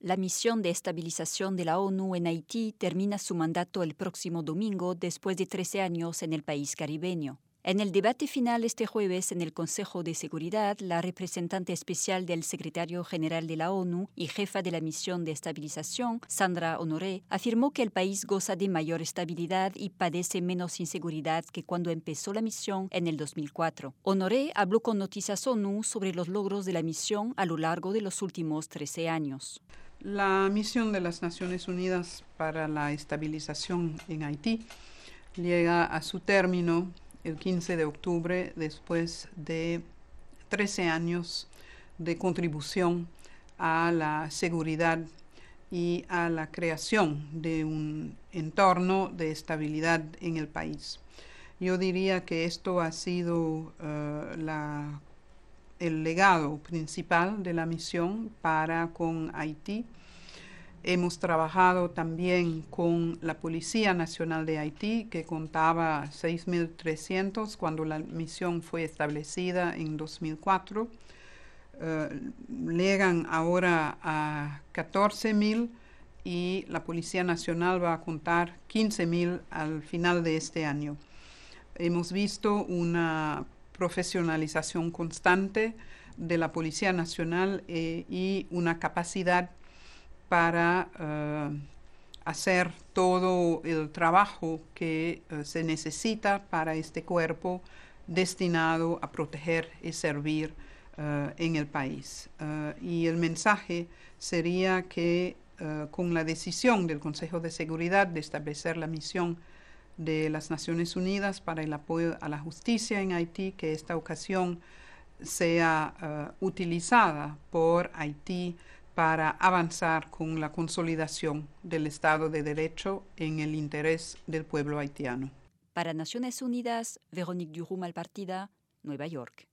La misión de estabilización de la ONU en Haití termina su mandato el próximo domingo después de 13 años en el país caribeño. En el debate final este jueves en el Consejo de Seguridad, la representante especial del secretario general de la ONU y jefa de la misión de estabilización, Sandra Honoré, afirmó que el país goza de mayor estabilidad y padece menos inseguridad que cuando empezó la misión en el 2004. Honoré habló con Noticias ONU sobre los logros de la misión a lo largo de los últimos 13 años. La misión de las Naciones Unidas para la estabilización en Haití llega a su término el 15 de octubre después de 13 años de contribución a la seguridad y a la creación de un entorno de estabilidad en el país. Yo diría que esto ha sido uh, la el legado principal de la misión para con Haití. Hemos trabajado también con la Policía Nacional de Haití, que contaba 6.300 cuando la misión fue establecida en 2004. Eh, llegan ahora a 14.000 y la Policía Nacional va a contar 15.000 al final de este año. Hemos visto una profesionalización constante de la Policía Nacional eh, y una capacidad para eh, hacer todo el trabajo que eh, se necesita para este cuerpo destinado a proteger y servir en el país. y el mensaje sería que con la decisión del Consejo de Seguridad de establecer la misión de las Naciones Unidas para el apoyo a la justicia en Haití, que esta ocasión sea uh, utilizada por Haití para avanzar con la consolidación del Estado de Derecho en el interés del pueblo haitiano. Para Naciones Unidas, Véronique Durum Nueva York.